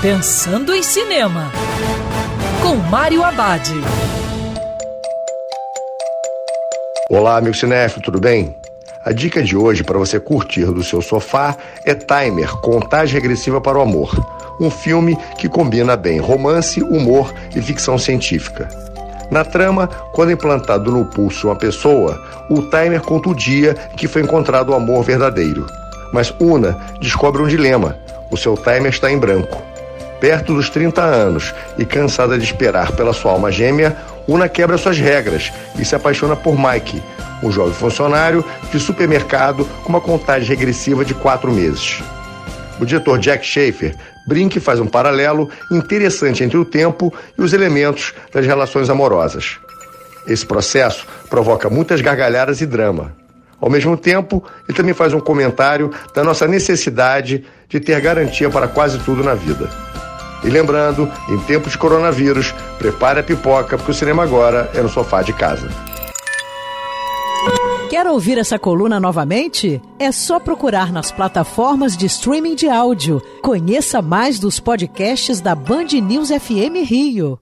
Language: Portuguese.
Pensando em Cinema, com Mário Abad. Olá, amigo cinéfilo, tudo bem? A dica de hoje para você curtir do seu sofá é Timer, Contagem Regressiva para o Amor. Um filme que combina bem romance, humor e ficção científica. Na trama, quando implantado no pulso uma pessoa, o timer conta o dia que foi encontrado o amor verdadeiro. Mas Una descobre um dilema: o seu timer está em branco. Perto dos 30 anos e cansada de esperar pela sua alma gêmea, Una quebra suas regras e se apaixona por Mike, um jovem funcionário de supermercado com uma contagem regressiva de quatro meses. O diretor Jack Schaefer brinca e faz um paralelo interessante entre o tempo e os elementos das relações amorosas. Esse processo provoca muitas gargalhadas e drama. Ao mesmo tempo, ele também faz um comentário da nossa necessidade de ter garantia para quase tudo na vida. E lembrando, em tempos de coronavírus, prepare a pipoca, porque o cinema agora é no sofá de casa. Quer ouvir essa coluna novamente? É só procurar nas plataformas de streaming de áudio. Conheça mais dos podcasts da Band News FM Rio.